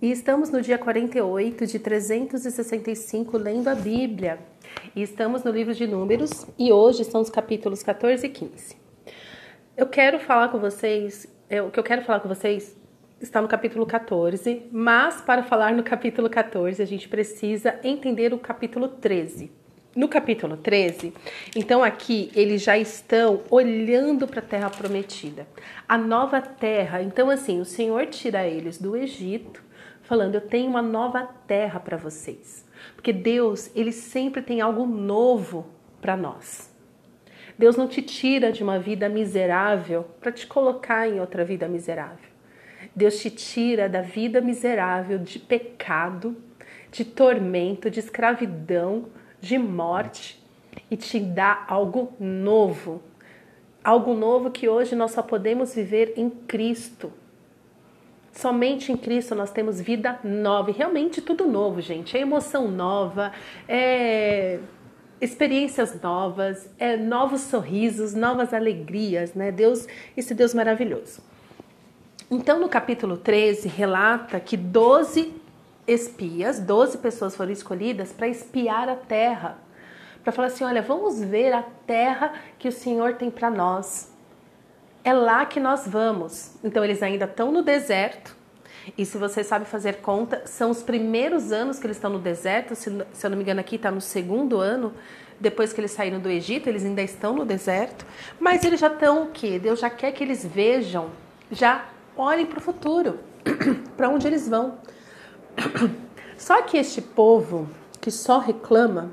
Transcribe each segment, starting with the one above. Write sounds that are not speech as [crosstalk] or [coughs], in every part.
E estamos no dia 48 de 365 lendo a Bíblia. E estamos no livro de Números e hoje são os capítulos 14 e 15. Eu quero falar com vocês, é, o que eu quero falar com vocês está no capítulo 14, mas para falar no capítulo 14 a gente precisa entender o capítulo 13. No capítulo 13, então aqui eles já estão olhando para a terra prometida, a nova terra. Então, assim, o Senhor tira eles do Egito falando: Eu tenho uma nova terra para vocês. Porque Deus, ele sempre tem algo novo para nós. Deus não te tira de uma vida miserável para te colocar em outra vida miserável. Deus te tira da vida miserável de pecado, de tormento, de escravidão, de morte e te dá algo novo. Algo novo que hoje nós só podemos viver em Cristo. Somente em Cristo nós temos vida nova, e realmente tudo novo, gente. É emoção nova, é experiências novas, é novos sorrisos, novas alegrias, né? Deus, esse Deus maravilhoso. Então, no capítulo 13, relata que 12 espias, 12 pessoas foram escolhidas para espiar a terra, para falar assim: olha, vamos ver a terra que o Senhor tem para nós é lá que nós vamos. Então eles ainda estão no deserto. E se você sabe fazer conta, são os primeiros anos que eles estão no deserto. Se, se eu não me engano, aqui está no segundo ano, depois que eles saíram do Egito, eles ainda estão no deserto. Mas eles já estão o quê? Deus já quer que eles vejam, já olhem para o futuro, [clears throat] para onde eles vão. [clears throat] Só que este povo que só reclama,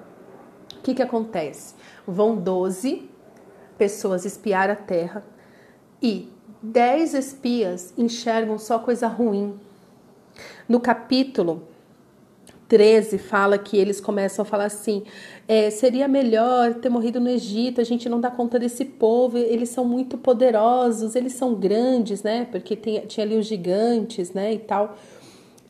o que, que acontece? Vão 12 pessoas espiar a terra e dez espias enxergam só coisa ruim. No capítulo 13 fala que eles começam a falar assim: é, seria melhor ter morrido no Egito, a gente não dá conta desse povo, eles são muito poderosos, eles são grandes, né? Porque tem, tinha ali os gigantes, né? E tal.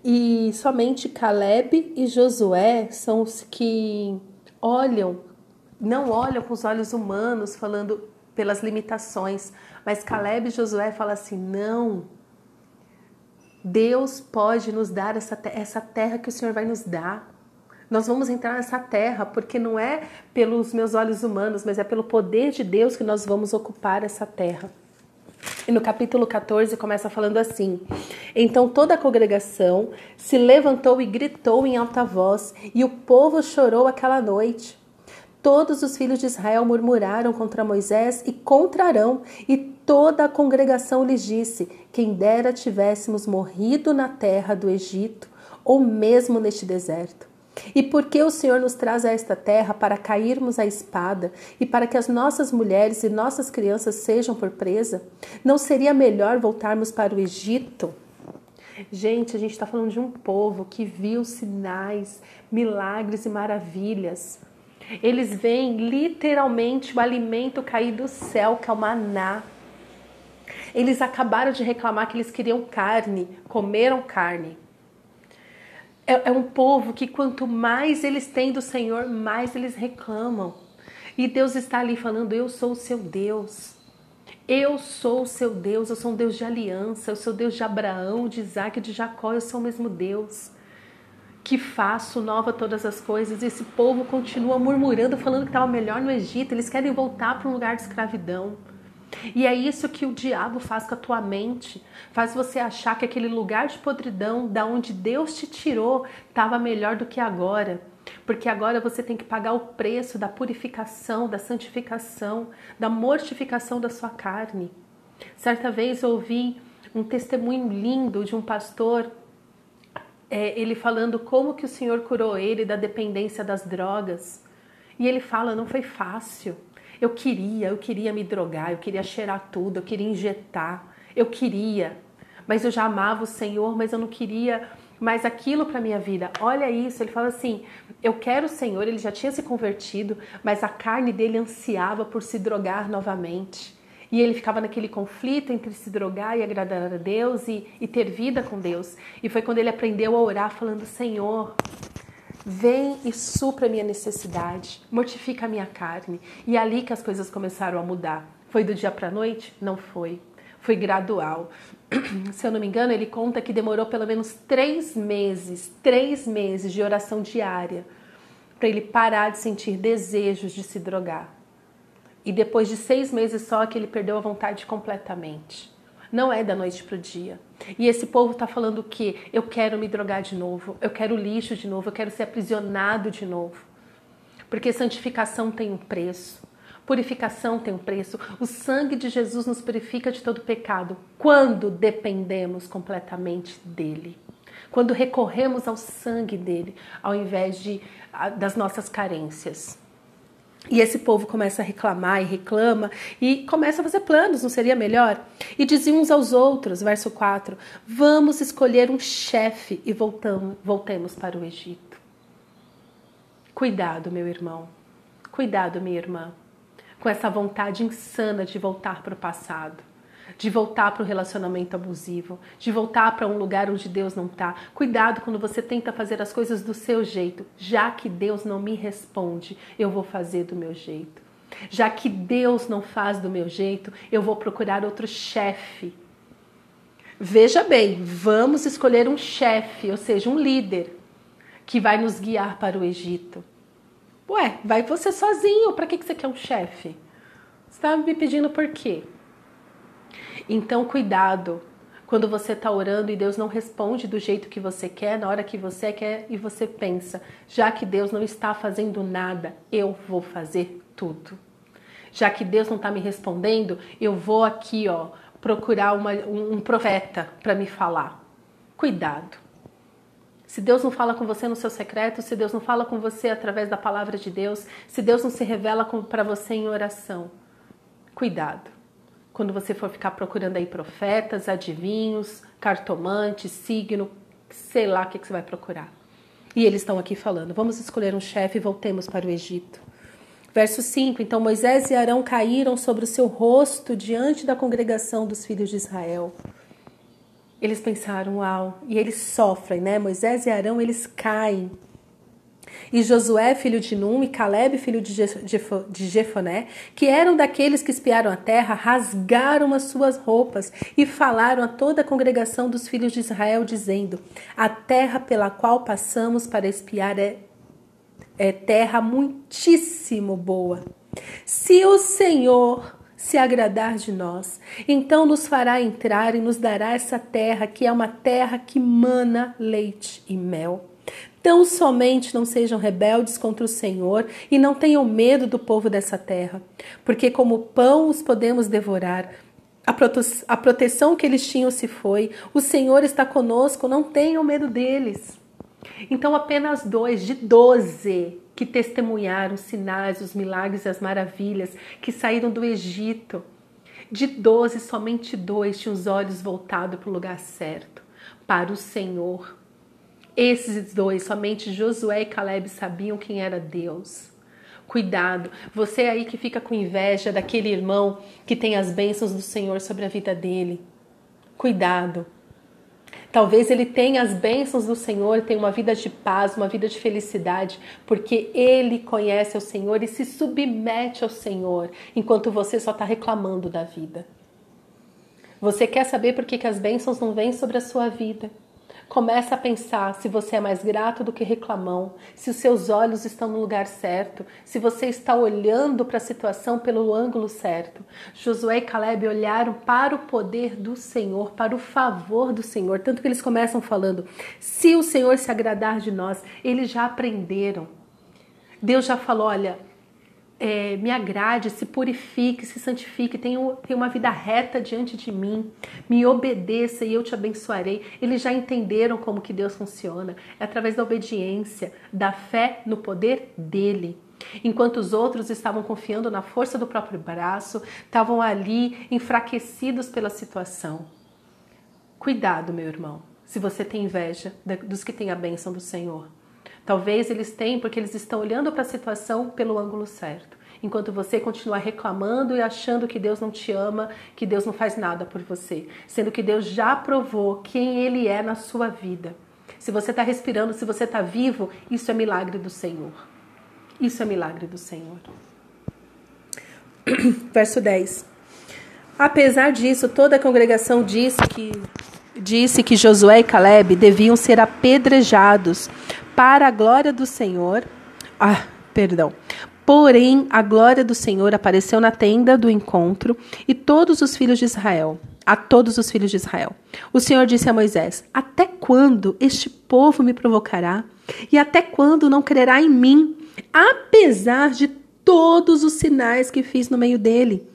E somente Caleb e Josué são os que olham, não olham com os olhos humanos, falando pelas limitações. Mas Caleb e Josué falam assim: não, Deus pode nos dar essa, essa terra que o Senhor vai nos dar. Nós vamos entrar nessa terra porque não é pelos meus olhos humanos, mas é pelo poder de Deus que nós vamos ocupar essa terra. E no capítulo 14 começa falando assim: Então toda a congregação se levantou e gritou em alta voz, e o povo chorou aquela noite. Todos os filhos de Israel murmuraram contra Moisés e contra Arão, e toda a congregação lhes disse: Quem dera tivéssemos morrido na terra do Egito, ou mesmo neste deserto. E por que o Senhor nos traz a esta terra para cairmos à espada e para que as nossas mulheres e nossas crianças sejam por presa? Não seria melhor voltarmos para o Egito? Gente, a gente está falando de um povo que viu sinais, milagres e maravilhas. Eles veem literalmente o alimento cair do céu, que é o maná. Eles acabaram de reclamar que eles queriam carne, comeram carne. É, é, um povo que quanto mais eles têm do Senhor, mais eles reclamam. E Deus está ali falando: Eu sou o seu Deus. Eu sou o seu Deus, eu sou um Deus de aliança, eu sou Deus de Abraão, de Isaac, de Jacó, eu sou o mesmo Deus que faço nova todas as coisas. E esse povo continua murmurando, falando que estava melhor no Egito. Eles querem voltar para um lugar de escravidão. E é isso que o diabo faz com a tua mente. Faz você achar que aquele lugar de podridão, da onde Deus te tirou, estava melhor do que agora. Porque agora você tem que pagar o preço da purificação, da santificação, da mortificação da sua carne. Certa vez eu ouvi um testemunho lindo de um pastor é, ele falando como que o Senhor curou ele da dependência das drogas. E ele fala, não foi fácil. Eu queria, eu queria me drogar, eu queria cheirar tudo, eu queria injetar, eu queria. Mas eu já amava o Senhor, mas eu não queria mais aquilo para minha vida. Olha isso, ele fala assim: eu quero o Senhor, ele já tinha se convertido, mas a carne dele ansiava por se drogar novamente. E ele ficava naquele conflito entre se drogar e agradar a Deus e, e ter vida com Deus. E foi quando ele aprendeu a orar, falando: Senhor, vem e supra a minha necessidade, mortifica a minha carne. E é ali que as coisas começaram a mudar. Foi do dia para a noite? Não foi. Foi gradual. [clears throat] se eu não me engano, ele conta que demorou pelo menos três meses, três meses de oração diária para ele parar de sentir desejos de se drogar. E depois de seis meses só que ele perdeu a vontade completamente. Não é da noite para o dia. E esse povo está falando o quê? Eu quero me drogar de novo, eu quero lixo de novo, eu quero ser aprisionado de novo. Porque santificação tem um preço. Purificação tem um preço. O sangue de Jesus nos purifica de todo pecado quando dependemos completamente dele. Quando recorremos ao sangue dele, ao invés de, das nossas carências. E esse povo começa a reclamar e reclama e começa a fazer planos, não seria melhor? E diziam uns aos outros, verso 4: Vamos escolher um chefe e voltamos, voltemos para o Egito. Cuidado, meu irmão. Cuidado, minha irmã com essa vontade insana de voltar para o passado, de voltar para o relacionamento abusivo, de voltar para um lugar onde Deus não está. Cuidado quando você tenta fazer as coisas do seu jeito, já que Deus não me responde, eu vou fazer do meu jeito. Já que Deus não faz do meu jeito, eu vou procurar outro chefe. Veja bem, vamos escolher um chefe, ou seja, um líder, que vai nos guiar para o Egito. Ué, vai você sozinho, para que, que você quer um chefe? Você está me pedindo por quê? Então, cuidado quando você está orando e Deus não responde do jeito que você quer, na hora que você quer, e você pensa, já que Deus não está fazendo nada, eu vou fazer tudo. Já que Deus não está me respondendo, eu vou aqui, ó, procurar uma, um profeta para me falar. Cuidado. Se Deus não fala com você no seu secreto, se Deus não fala com você através da palavra de Deus, se Deus não se revela para você em oração, cuidado. Quando você for ficar procurando aí profetas, adivinhos, cartomantes, signo, sei lá o que, que você vai procurar. E eles estão aqui falando: vamos escolher um chefe e voltemos para o Egito. Verso 5: Então Moisés e Arão caíram sobre o seu rosto diante da congregação dos filhos de Israel. Eles pensaram, uau, e eles sofrem, né? Moisés e Arão, eles caem. E Josué, filho de Num, e Caleb, filho de Jefoné, que eram daqueles que espiaram a terra, rasgaram as suas roupas e falaram a toda a congregação dos filhos de Israel, dizendo: A terra pela qual passamos para espiar é, é terra muitíssimo boa. Se o Senhor se agradar de nós, então nos fará entrar e nos dará essa terra, que é uma terra que mana leite e mel. Tão somente não sejam rebeldes contra o Senhor e não tenham medo do povo dessa terra, porque como pão os podemos devorar. A, a proteção que eles tinham se foi, o Senhor está conosco, não tenham medo deles. Então, apenas dois de doze que testemunharam os sinais, os milagres e as maravilhas, que saíram do Egito. De doze, somente dois tinham os olhos voltados para o lugar certo, para o Senhor. Esses dois, somente Josué e Caleb sabiam quem era Deus. Cuidado, você aí que fica com inveja daquele irmão que tem as bênçãos do Senhor sobre a vida dele. Cuidado, Talvez ele tenha as bênçãos do Senhor, tenha uma vida de paz, uma vida de felicidade, porque ele conhece o Senhor e se submete ao Senhor, enquanto você só está reclamando da vida. Você quer saber por que, que as bênçãos não vêm sobre a sua vida? Começa a pensar se você é mais grato do que reclamão, se os seus olhos estão no lugar certo, se você está olhando para a situação pelo ângulo certo. Josué e Caleb olharam para o poder do Senhor, para o favor do Senhor, tanto que eles começam falando: se o Senhor se agradar de nós, eles já aprenderam. Deus já falou: olha, é, me agrade, se purifique, se santifique, tenha, tenha uma vida reta diante de mim, me obedeça e eu te abençoarei. Eles já entenderam como que Deus funciona, é através da obediência, da fé no poder dele. Enquanto os outros estavam confiando na força do próprio braço, estavam ali enfraquecidos pela situação. Cuidado, meu irmão, se você tem inveja dos que têm a bênção do Senhor. Talvez eles tenham porque eles estão olhando para a situação pelo ângulo certo. Enquanto você continuar reclamando e achando que Deus não te ama, que Deus não faz nada por você, sendo que Deus já provou quem Ele é na sua vida. Se você está respirando, se você está vivo, isso é milagre do Senhor. Isso é milagre do Senhor. [clears throat] Verso 10. Apesar disso, toda a congregação disse que disse que Josué e Caleb deviam ser apedrejados para a glória do Senhor. Ah, perdão. Porém, a glória do Senhor apareceu na tenda do encontro e todos os filhos de Israel, a todos os filhos de Israel. O Senhor disse a Moisés: Até quando este povo me provocará? E até quando não crerá em mim, apesar de todos os sinais que fiz no meio dele?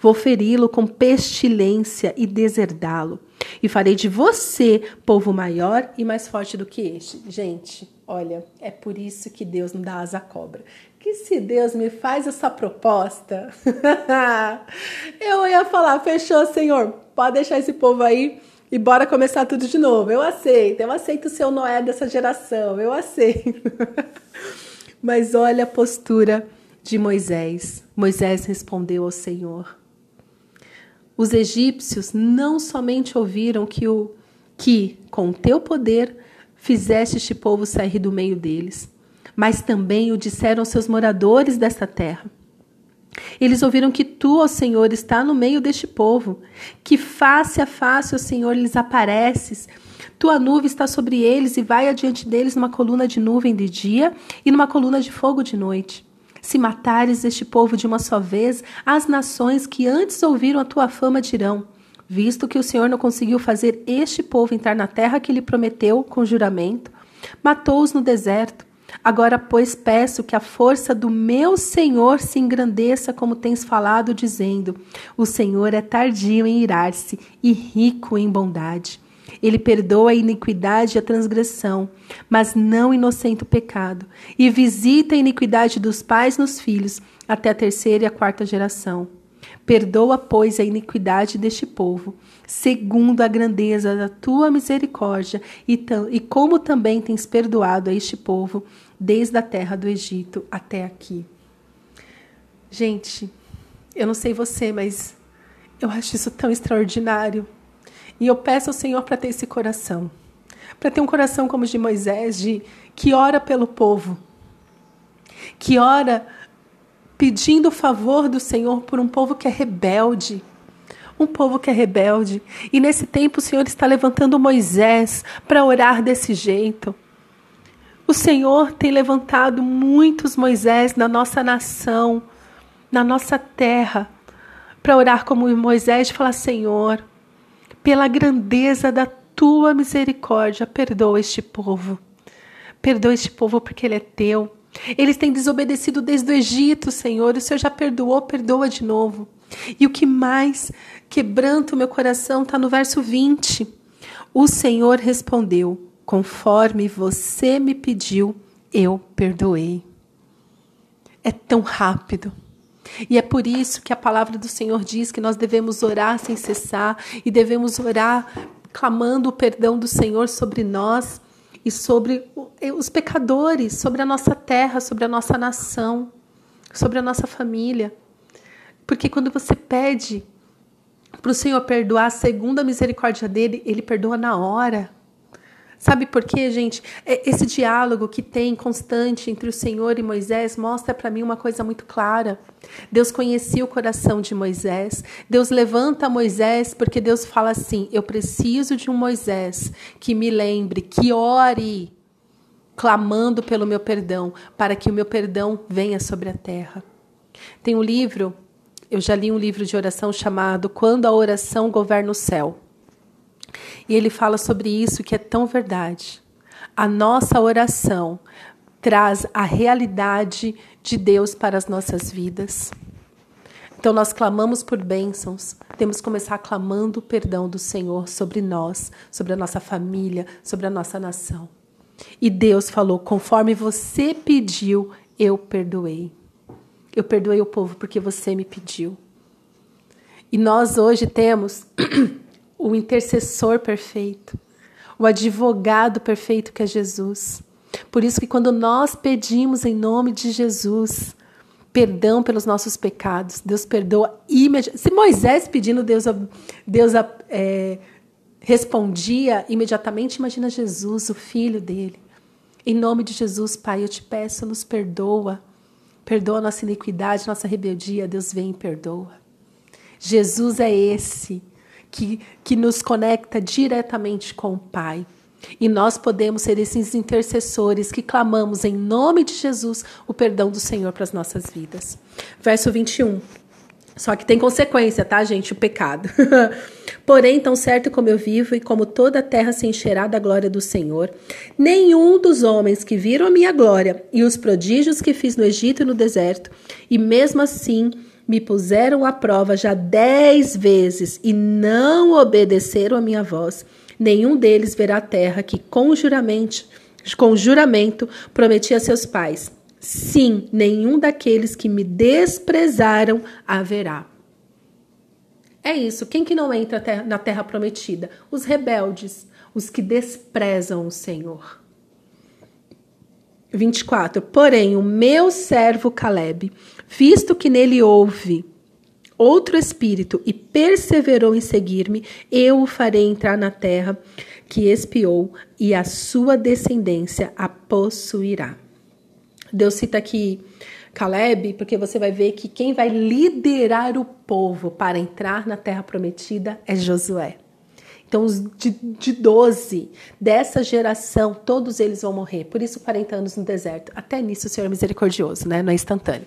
Vou feri-lo com pestilência e deserdá-lo. E farei de você povo maior e mais forte do que este. Gente, olha, é por isso que Deus não dá asa à cobra. Que se Deus me faz essa proposta, [laughs] eu ia falar: fechou, Senhor, pode deixar esse povo aí e bora começar tudo de novo. Eu aceito, eu aceito o seu Noé dessa geração, eu aceito. [laughs] Mas olha a postura de Moisés. Moisés respondeu ao Senhor: os egípcios não somente ouviram que o que com teu poder fizeste este povo sair do meio deles, mas também o disseram seus moradores desta terra. Eles ouviram que tu, ó Senhor, está no meio deste povo, que face a face, ó Senhor, lhes apareces. Tua nuvem está sobre eles e vai adiante deles numa coluna de nuvem de dia e numa coluna de fogo de noite. Se matares este povo de uma só vez, as nações que antes ouviram a tua fama dirão: Visto que o Senhor não conseguiu fazer este povo entrar na terra que lhe prometeu com juramento, matou-os no deserto. Agora, pois, peço que a força do meu Senhor se engrandeça, como tens falado, dizendo: O Senhor é tardio em irar-se e rico em bondade ele perdoa a iniquidade e a transgressão, mas não inocente o pecado, e visita a iniquidade dos pais nos filhos, até a terceira e a quarta geração. Perdoa, pois, a iniquidade deste povo, segundo a grandeza da tua misericórdia, e, e como também tens perdoado a este povo, desde a terra do Egito até aqui. Gente, eu não sei você, mas eu acho isso tão extraordinário. E eu peço ao Senhor para ter esse coração. Para ter um coração como o de Moisés, de que ora pelo povo. Que ora pedindo o favor do Senhor por um povo que é rebelde. Um povo que é rebelde. E nesse tempo o Senhor está levantando Moisés para orar desse jeito. O Senhor tem levantado muitos Moisés na nossa nação, na nossa terra, para orar como Moisés e falar: Senhor, pela grandeza da tua misericórdia, perdoa este povo. Perdoa este povo porque ele é teu. Eles têm desobedecido desde o Egito, Senhor. O Senhor já perdoou, perdoa de novo. E o que mais quebranta o meu coração está no verso 20. O Senhor respondeu: Conforme você me pediu, eu perdoei. É tão rápido. E é por isso que a palavra do Senhor diz que nós devemos orar sem cessar e devemos orar clamando o perdão do Senhor sobre nós e sobre os pecadores, sobre a nossa terra, sobre a nossa nação, sobre a nossa família. Porque quando você pede para o Senhor perdoar segundo a misericórdia dele, ele perdoa na hora. Sabe por quê, gente? É, esse diálogo que tem constante entre o Senhor e Moisés mostra para mim uma coisa muito clara. Deus conhecia o coração de Moisés. Deus levanta Moisés porque Deus fala assim: Eu preciso de um Moisés que me lembre, que ore, clamando pelo meu perdão, para que o meu perdão venha sobre a terra. Tem um livro, eu já li um livro de oração chamado Quando a Oração Governa o Céu. E ele fala sobre isso que é tão verdade. A nossa oração traz a realidade de Deus para as nossas vidas. Então nós clamamos por bênçãos, temos que começar clamando o perdão do Senhor sobre nós, sobre a nossa família, sobre a nossa nação. E Deus falou: conforme você pediu, eu perdoei. Eu perdoei o povo porque você me pediu. E nós hoje temos [clears throat] o intercessor perfeito, o advogado perfeito que é Jesus. Por isso que quando nós pedimos em nome de Jesus perdão pelos nossos pecados, Deus perdoa imediatamente. Se Moisés pedindo, Deus, Deus é, respondia imediatamente, imagina Jesus, o filho dele. Em nome de Jesus, Pai, eu te peço, nos perdoa. Perdoa nossa iniquidade, nossa rebeldia. Deus vem e perdoa. Jesus é esse que, que nos conecta diretamente com o Pai. E nós podemos ser esses intercessores que clamamos em nome de Jesus o perdão do Senhor para as nossas vidas. Verso 21. Só que tem consequência, tá, gente? O pecado. [laughs] Porém, tão certo como eu vivo e como toda a terra se encherá da glória do Senhor, nenhum dos homens que viram a minha glória e os prodígios que fiz no Egito e no deserto, e mesmo assim me puseram à prova já dez vezes e não obedeceram a minha voz, nenhum deles verá a terra que com juramento, com juramento prometi a seus pais. Sim, nenhum daqueles que me desprezaram haverá. É isso. Quem que não entra na terra prometida? Os rebeldes, os que desprezam o Senhor. 24. Porém, o meu servo Caleb, visto que nele houve outro espírito e perseverou em seguir-me, eu o farei entrar na terra que espiou e a sua descendência a possuirá. Deus cita aqui Caleb, porque você vai ver que quem vai liderar o povo para entrar na terra prometida é Josué. Então, os de, de 12 dessa geração, todos eles vão morrer. Por isso, 40 anos no deserto. Até nisso o Senhor é misericordioso, né? Não é instantâneo.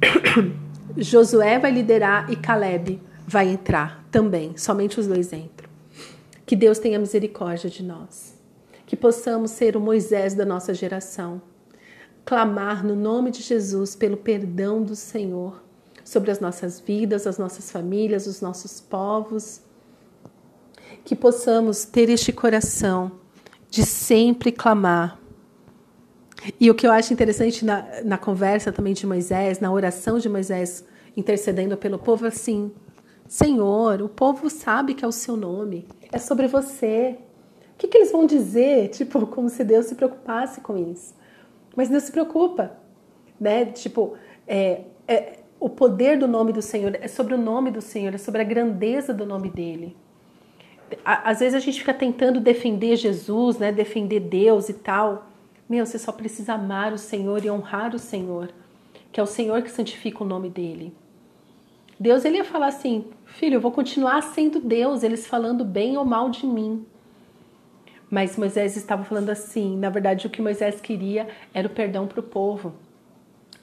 [coughs] Josué vai liderar e Caleb vai entrar também. Somente os dois entram. Que Deus tenha misericórdia de nós. Que possamos ser o Moisés da nossa geração clamar no nome de Jesus pelo perdão do Senhor sobre as nossas vidas, as nossas famílias, os nossos povos. Que possamos ter este coração de sempre clamar. E o que eu acho interessante na, na conversa também de Moisés, na oração de Moisés intercedendo pelo povo, é assim: Senhor, o povo sabe que é o seu nome, é sobre você. O que, que eles vão dizer? [laughs] Tipo, como se Deus se preocupasse com isso. Mas Deus se preocupa, né? Tipo, é, é, o poder do nome do Senhor é sobre o nome do Senhor, é sobre a grandeza do nome dele. Às vezes a gente fica tentando defender Jesus, né? Defender Deus e tal. Meu, você só precisa amar o Senhor e honrar o Senhor, que é o Senhor que santifica o nome dele. Deus ele ia falar assim: "Filho, eu vou continuar sendo Deus, eles falando bem ou mal de mim". Mas Moisés estava falando assim: na verdade, o que Moisés queria era o perdão para o povo.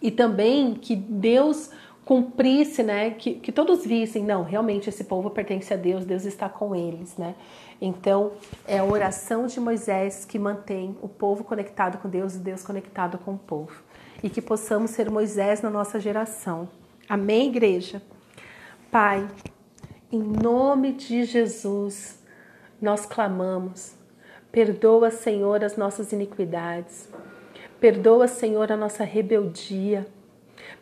E também que Deus cumprisse, né? Que, que todos vissem, não, realmente esse povo pertence a Deus, Deus está com eles, né? Então, é a oração de Moisés que mantém o povo conectado com Deus e Deus conectado com o povo. E que possamos ser Moisés na nossa geração. Amém, igreja? Pai, em nome de Jesus, nós clamamos Perdoa, Senhor, as nossas iniquidades. Perdoa, Senhor, a nossa rebeldia.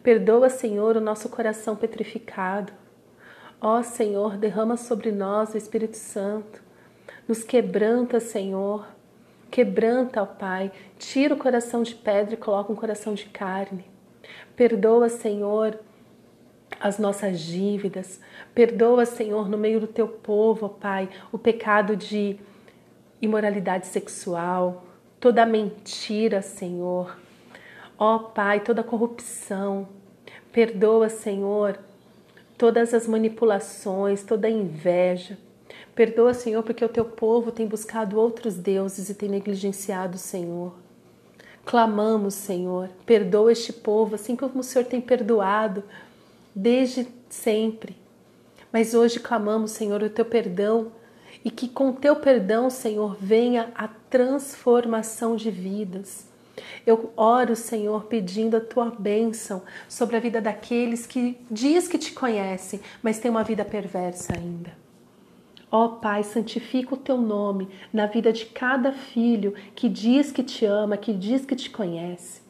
Perdoa, Senhor, o nosso coração petrificado. Ó Senhor, derrama sobre nós o Espírito Santo. Nos quebranta, Senhor. Quebranta, ó Pai. Tira o coração de pedra e coloca um coração de carne. Perdoa, Senhor, as nossas dívidas. Perdoa, Senhor, no meio do teu povo, ó Pai, o pecado de imoralidade sexual, toda mentira, Senhor. Ó Pai, toda corrupção. Perdoa, Senhor, todas as manipulações, toda a inveja. Perdoa, Senhor, porque o teu povo tem buscado outros deuses e tem negligenciado o Senhor. Clamamos, Senhor, perdoa este povo, assim como o Senhor tem perdoado desde sempre. Mas hoje clamamos, Senhor, o teu perdão e que com teu perdão, Senhor, venha a transformação de vidas. Eu oro, Senhor, pedindo a tua bênção sobre a vida daqueles que diz que te conhecem, mas têm uma vida perversa ainda. Ó oh, Pai, santifica o teu nome na vida de cada filho que diz que te ama, que diz que te conhece.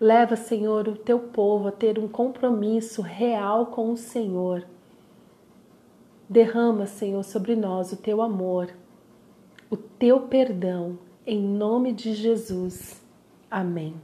Leva, Senhor, o teu povo a ter um compromisso real com o Senhor Derrama, Senhor, sobre nós o teu amor, o teu perdão, em nome de Jesus. Amém.